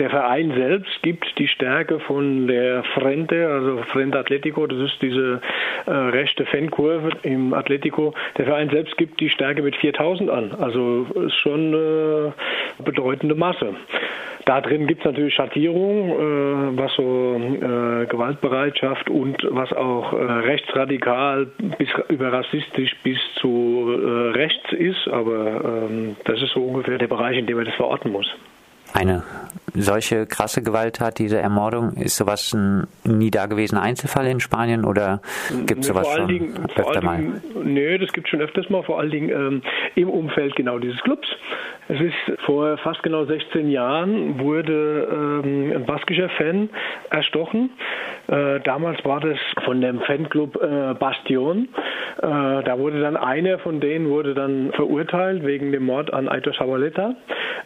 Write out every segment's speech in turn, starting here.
Der Verein selbst gibt die Stärke von der Frente, also Frente Atletico, das ist diese äh, rechte Fankurve im Atletico. Der Verein selbst gibt die Stärke mit 4000 an, also ist schon eine bedeutende Masse. Da drin gibt es natürlich Schattierungen, äh, was so äh, Gewaltbereitschaft und was auch äh, rechtsradikal bis über rassistisch bis zu äh, rechts ist, aber ähm, das ist so ungefähr der Bereich, in dem man das verorten muss. Eine solche krasse Gewalttat, diese Ermordung, ist sowas ein nie dagewesener Einzelfall in Spanien oder gibt es sowas schon Dingen, öfter mal? Dingen, nö, das gibt es schon öfters mal, vor allen Dingen ähm, im Umfeld genau dieses Clubs. Es ist vor fast genau 16 Jahren wurde ähm, ein baskischer Fan erstochen. Äh, damals war das von dem Fanclub äh, Bastion. Äh, da wurde dann einer von denen wurde dann verurteilt wegen dem Mord an Aitor Sabaleta.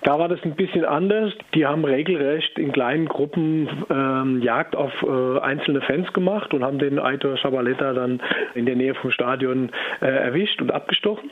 Da war das ein bisschen anders. Die haben regelrecht in kleinen Gruppen ähm, Jagd auf äh, einzelne Fans gemacht und haben den Aitor Sabaleta dann in der Nähe vom Stadion äh, erwischt und abgestochen.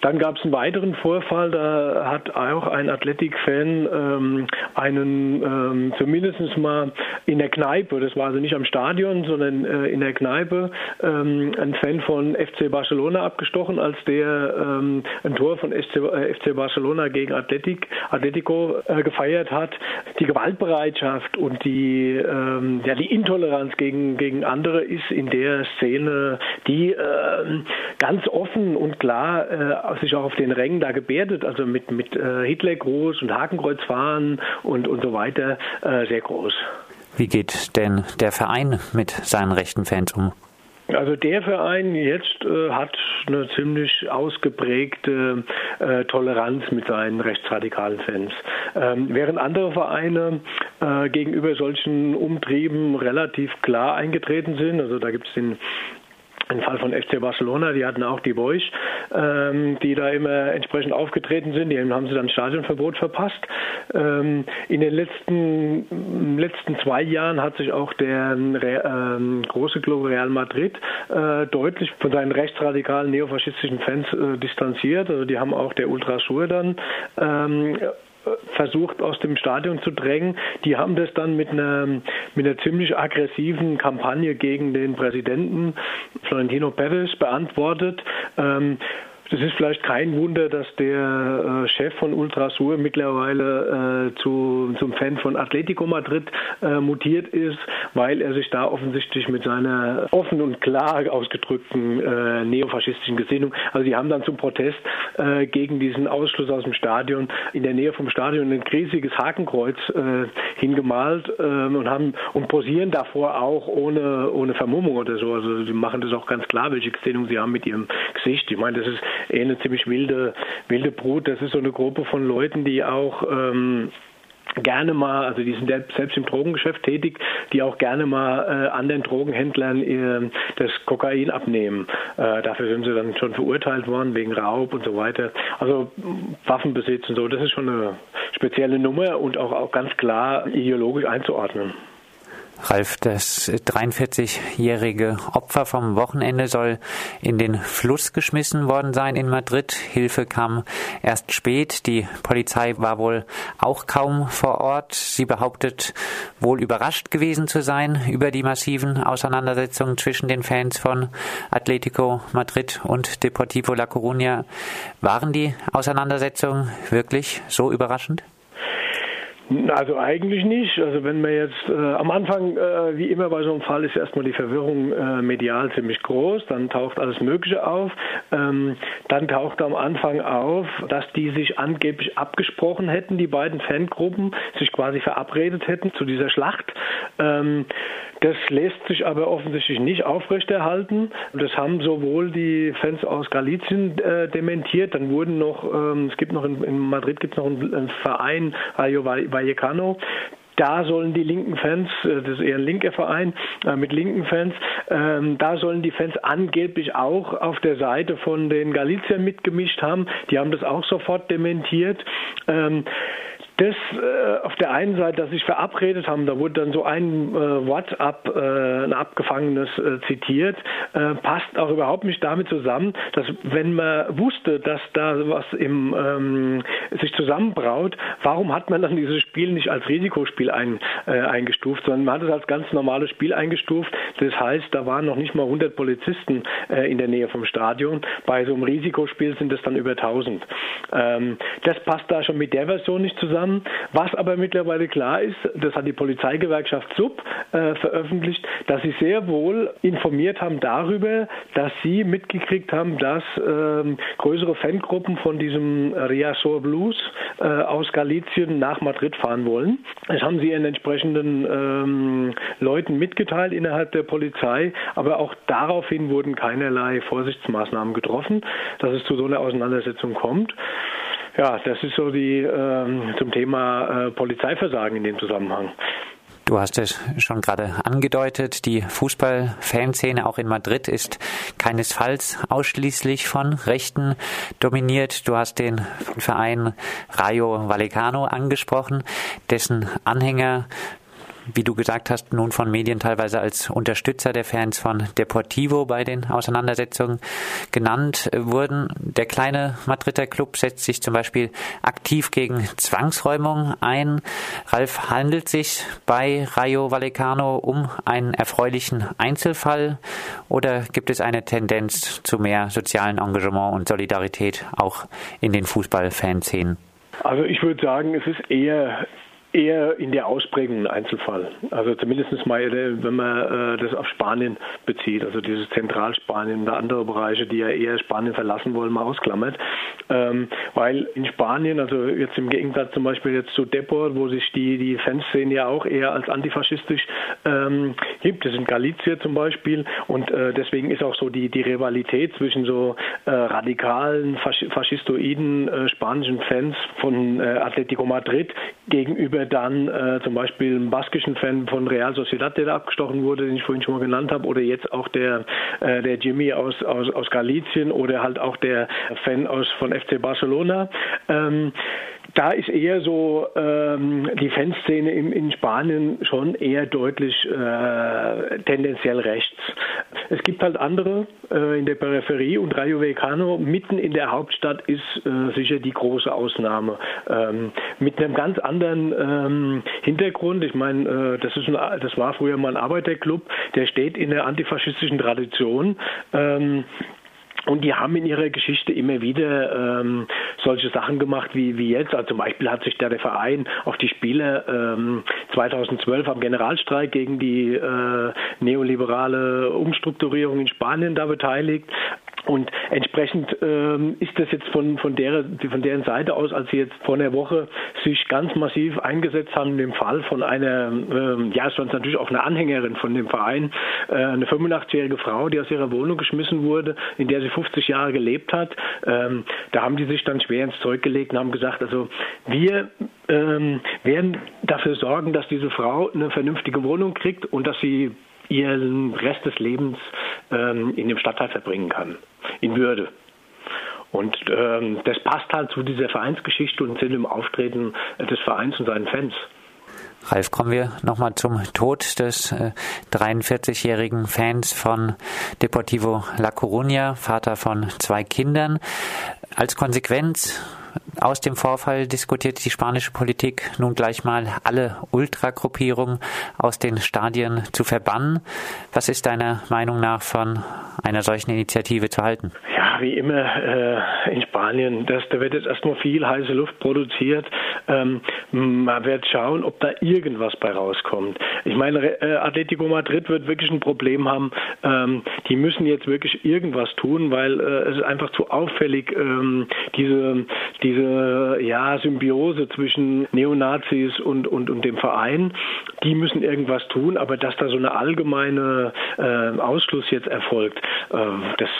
Dann gab es einen weiteren Vorfall, da hat auch ein Athletic-Fan ähm, einen ähm, zumindest mal in der Kneipe, das war also nicht am Stadion, sondern äh, in der Kneipe, ähm, ein Fan von FC Barcelona abgestochen, als der ähm, ein Tor von FC, äh, FC Barcelona gegen Athletic, Atletico äh, gefeiert hat. Die Gewaltbereitschaft und die, ähm, ja, die Intoleranz gegen, gegen andere ist in der Szene, die ähm, ganz offen und klar äh, sich auch auf den Rängen da gebärdet, also mit, mit äh, Hitlergruß und Hakenkreuzfahren und, und so weiter, äh, sehr groß. Wie geht denn der Verein mit seinen rechten Fans um? Also der Verein jetzt äh, hat eine ziemlich ausgeprägte äh, Toleranz mit seinen rechtsradikalen Fans. Ähm, während andere Vereine äh, gegenüber solchen Umtrieben relativ klar eingetreten sind, also da gibt es den im Fall von FC Barcelona, die hatten auch die Boys, ähm, die da immer entsprechend aufgetreten sind. Die haben sie dann Stadionverbot verpasst. Ähm, in den letzten, letzten zwei Jahren hat sich auch der ähm, große Club Real Madrid äh, deutlich von seinen rechtsradikalen neofaschistischen Fans äh, distanziert. Also die haben auch der Ultrasur dann ähm, versucht aus dem Stadion zu drängen. Die haben das dann mit einer, mit einer ziemlich aggressiven Kampagne gegen den Präsidenten Florentino Perez beantwortet. Ähm, es ist vielleicht kein Wunder, dass der äh, Chef von Ultrasur mittlerweile äh, zu, zum Fan von Atletico Madrid äh, mutiert ist, weil er sich da offensichtlich mit seiner offen und klar ausgedrückten äh, neofaschistischen Gesinnung, also die haben dann zum Protest äh, gegen diesen Ausschluss aus dem Stadion in der Nähe vom Stadion ein riesiges Hakenkreuz äh, hingemalt ähm, und haben und posieren davor auch ohne ohne Vermummung oder so. Also sie machen das auch ganz klar, welche Gesinnung sie haben mit ihrem Gesicht. Ich meine, das ist eine ziemlich wilde, wilde Brut. Das ist so eine Gruppe von Leuten, die auch ähm, gerne mal, also die sind selbst im Drogengeschäft tätig, die auch gerne mal äh, anderen Drogenhändlern äh, das Kokain abnehmen. Äh, dafür sind sie dann schon verurteilt worden wegen Raub und so weiter. Also Waffenbesitz und so, das ist schon eine spezielle Nummer und auch, auch ganz klar ideologisch einzuordnen. Ralf, das 43-jährige Opfer vom Wochenende soll in den Fluss geschmissen worden sein in Madrid. Hilfe kam erst spät. Die Polizei war wohl auch kaum vor Ort. Sie behauptet wohl überrascht gewesen zu sein über die massiven Auseinandersetzungen zwischen den Fans von Atletico Madrid und Deportivo La Coruña. Waren die Auseinandersetzungen wirklich so überraschend? Also eigentlich nicht. Also wenn man jetzt äh, am Anfang, äh, wie immer bei so einem Fall, ist erstmal die Verwirrung äh, medial ziemlich groß, dann taucht alles Mögliche auf. Ähm, dann taucht am Anfang auf, dass die sich angeblich abgesprochen hätten, die beiden Fangruppen, sich quasi verabredet hätten zu dieser Schlacht. Ähm, das lässt sich aber offensichtlich nicht aufrechterhalten. Das haben sowohl die Fans aus Galizien äh, dementiert, dann wurden noch, ähm, es gibt noch in, in Madrid gibt es noch einen, einen Verein, Rayo Vallecano, da sollen die linken Fans, äh, das ist eher ein linker Verein äh, mit linken Fans, ähm, da sollen die Fans angeblich auch auf der Seite von den Galiziern mitgemischt haben. Die haben das auch sofort dementiert. Das äh, auf der einen Seite, dass sich verabredet haben, da wurde dann so ein äh, WhatsApp, äh, ein abgefangenes äh, zitiert, äh, passt auch überhaupt nicht damit zusammen, dass wenn man wusste, dass da was im, ähm, sich zusammenbraut, warum hat man dann dieses Spiel nicht als Risikospiel ein, äh, eingestuft, sondern man hat es als ganz normales Spiel eingestuft. Das heißt, da waren noch nicht mal 100 Polizisten in der Nähe vom Stadion. Bei so einem Risikospiel sind es dann über 1000. Ähm, das passt da schon mit der Version nicht zusammen zusammen. Was aber mittlerweile klar ist, das hat die Polizeigewerkschaft SUB äh, veröffentlicht, dass sie sehr wohl informiert haben darüber, dass sie mitgekriegt haben, dass ähm, größere Fangruppen von diesem Riazor Blues äh, aus Galizien nach Madrid fahren wollen. Das haben sie ihren entsprechenden ähm, Leuten mitgeteilt innerhalb der Polizei, aber auch daraufhin wurden keinerlei Vorsichtsmaßnahmen getroffen, dass es zu so einer Auseinandersetzung kommt. Ja, das ist so die ähm, zum Thema äh, Polizeiversagen in dem Zusammenhang. Du hast es schon gerade angedeutet, die Fußballfanszene auch in Madrid ist keinesfalls ausschließlich von Rechten dominiert. Du hast den Verein Rayo Vallecano angesprochen, dessen Anhänger wie du gesagt hast, nun von Medien teilweise als Unterstützer der Fans von Deportivo bei den Auseinandersetzungen genannt wurden. Der kleine Madrider Club setzt sich zum Beispiel aktiv gegen Zwangsräumung ein. Ralf, handelt sich bei Rayo Vallecano um einen erfreulichen Einzelfall oder gibt es eine Tendenz zu mehr sozialen Engagement und Solidarität auch in den Fußballfanszenen? Also ich würde sagen, es ist eher eher in der Ausprägung ein Einzelfall. Also zumindest mal, äh, wenn man äh, das auf Spanien bezieht, also dieses Zentralspanien oder andere Bereiche, die ja eher Spanien verlassen wollen, mal ausklammert. Ähm, weil in Spanien, also jetzt im Gegensatz zum Beispiel jetzt zu Depor, wo sich die, die Fanszene ja auch eher als antifaschistisch ähm, gibt, das sind Galicia zum Beispiel und äh, deswegen ist auch so die, die Rivalität zwischen so äh, radikalen, faschistoiden äh, spanischen Fans von äh, Atletico Madrid gegenüber dann äh, zum Beispiel einen baskischen Fan von Real Sociedad, der da abgestochen wurde, den ich vorhin schon mal genannt habe, oder jetzt auch der, äh, der Jimmy aus, aus, aus Galicien oder halt auch der Fan aus, von FC Barcelona. Ähm, da ist eher so ähm, die Fanszene in, in Spanien schon eher deutlich äh, tendenziell rechts. Es gibt halt andere äh, in der Peripherie und Rayo Vallecano mitten in der Hauptstadt ist äh, sicher die große Ausnahme. Ähm, mit einem ganz anderen ähm, Hintergrund. Ich meine, äh, das, ist ein, das war früher mal ein Arbeiterclub, der steht in der antifaschistischen Tradition. Ähm, und die haben in ihrer Geschichte immer wieder ähm, solche Sachen gemacht wie, wie jetzt. Also zum Beispiel hat sich der, der Verein auf die Spiele ähm, 2012 am Generalstreik gegen die äh, neoliberale Umstrukturierung in Spanien da beteiligt. Und entsprechend ähm, ist das jetzt von, von, der, von deren Seite aus, als sie jetzt vor einer Woche sich ganz massiv eingesetzt haben, in dem Fall von einer, ähm, ja, es war natürlich auch eine Anhängerin von dem Verein, äh, eine 85-jährige Frau, die aus ihrer Wohnung geschmissen wurde, in der sie 50 Jahre gelebt hat. Ähm, da haben die sich dann schwer ins Zeug gelegt und haben gesagt, also wir ähm, werden dafür sorgen, dass diese Frau eine vernünftige Wohnung kriegt und dass sie ihren Rest des Lebens ähm, in dem Stadtteil verbringen kann, in Würde. Und ähm, das passt halt zu dieser Vereinsgeschichte und zu dem Auftreten des Vereins und seinen Fans. Ralf, kommen wir nochmal zum Tod des äh, 43-jährigen Fans von Deportivo La Coruña, Vater von zwei Kindern. Als Konsequenz aus dem Vorfall diskutiert die spanische Politik nun gleich mal alle Ultragruppierungen aus den Stadien zu verbannen. Was ist deiner Meinung nach von einer solchen Initiative zu halten? Ja, wie immer äh, in Spanien, das, da wird jetzt erstmal viel heiße Luft produziert. Ähm, man wird schauen, ob da irgendwas bei rauskommt. Ich meine, äh, Atletico Madrid wird wirklich ein Problem haben. Ähm, die müssen jetzt wirklich irgendwas tun, weil äh, es ist einfach zu auffällig, ähm, diese, diese ja, Symbiose zwischen Neonazis und, und, und dem Verein. Die müssen irgendwas tun, aber dass da so eine allgemeine äh, Ausschluss jetzt erfolgt, äh, das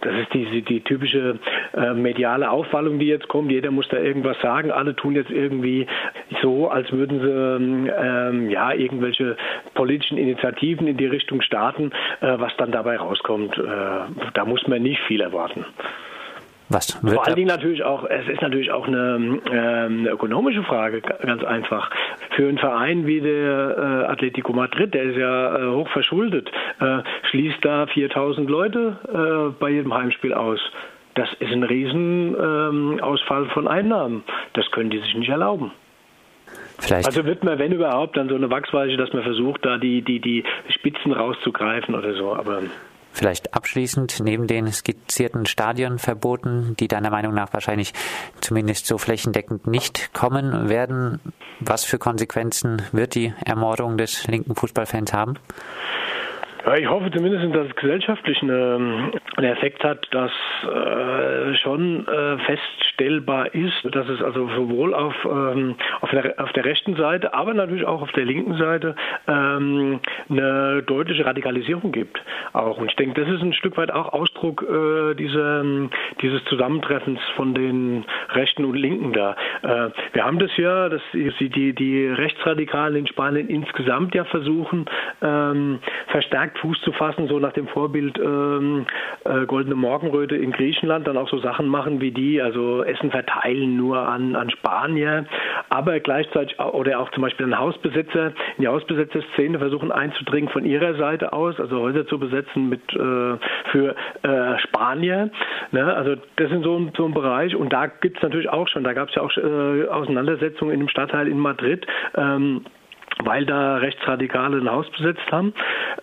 das ist die, die typische äh, mediale Aufwallung, die jetzt kommt. Jeder muss da irgendwas sagen. Alle tun jetzt irgendwie so, als würden sie ähm, ja irgendwelche politischen Initiativen in die Richtung starten. Äh, was dann dabei rauskommt, äh, da muss man nicht viel erwarten. Was wird Vor allen Dingen natürlich auch, es ist natürlich auch eine, äh, eine, ökonomische Frage, ganz einfach. Für einen Verein wie der äh, Atletico Madrid, der ist ja äh, hoch verschuldet, äh, schließt da 4000 Leute äh, bei jedem Heimspiel aus. Das ist ein Riesenausfall ähm, von Einnahmen. Das können die sich nicht erlauben. Vielleicht. Also wird man, wenn überhaupt, dann so eine Wachsweiche, dass man versucht, da die, die, die Spitzen rauszugreifen oder so. Aber Vielleicht abschließend, neben den skizzierten Stadionverboten, die deiner Meinung nach wahrscheinlich zumindest so flächendeckend nicht kommen werden, was für Konsequenzen wird die Ermordung des linken Fußballfans haben? Ja, ich hoffe zumindest, dass es gesellschaftlich eine, einen Effekt hat, dass äh, schon äh, feststellbar ist, dass es also sowohl auf, ähm, auf, der, auf der rechten Seite, aber natürlich auch auf der linken Seite ähm, eine deutliche Radikalisierung gibt. Auch. Und ich denke, das ist ein Stück weit auch Ausdruck äh, dieser, dieses Zusammentreffens von den Rechten und Linken da. Wir haben das ja, dass die, die, Rechtsradikalen in Spanien insgesamt ja versuchen, ähm, verstärkt Fuß zu fassen, so nach dem Vorbild ähm, äh, Goldene Morgenröte in Griechenland, dann auch so Sachen machen wie die, also Essen verteilen nur an, an Spanier, aber gleichzeitig, oder auch zum Beispiel an Hausbesetzer, in die Hausbesetzerszene versuchen einzudringen von ihrer Seite aus, also Häuser zu besetzen mit äh, für äh, Spanier. Ne? Also das ist so ein, so ein Bereich und da gibt es natürlich auch schon, da gab es ja auch äh, Auseinandersetzungen in dem Stadtteil in Madrid. Ähm, weil da Rechtsradikale ein Haus besetzt haben.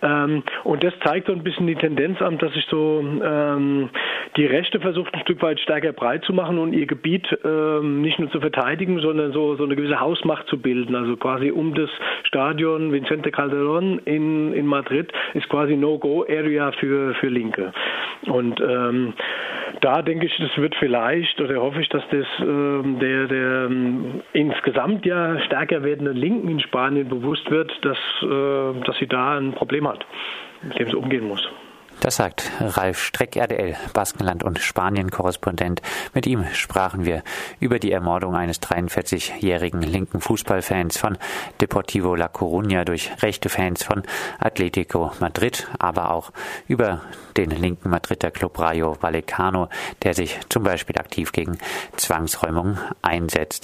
Ähm, und das zeigt so ein bisschen die Tendenz an, dass sich so ähm, die Rechte versucht, ein Stück weit stärker breit zu machen und ihr Gebiet ähm, nicht nur zu verteidigen, sondern so, so eine gewisse Hausmacht zu bilden. Also quasi um das Stadion Vicente Calderón in, in Madrid ist quasi No-Go-Area für, für Linke. Und ähm, da denke ich, das wird vielleicht oder hoffe ich, dass das ähm, der, der ähm, insgesamt ja stärker werdenden Linken in Spanien bewusst wird, dass, äh, dass sie da ein Problem hat, mit dem sie umgehen muss. Das sagt Ralf Streck, RDL, Baskenland und Spanien-Korrespondent. Mit ihm sprachen wir über die Ermordung eines 43-jährigen linken Fußballfans von Deportivo La Coruña durch rechte Fans von Atletico Madrid, aber auch über den linken Madrider Club Rayo Vallecano, der sich zum Beispiel aktiv gegen Zwangsräumung einsetzt.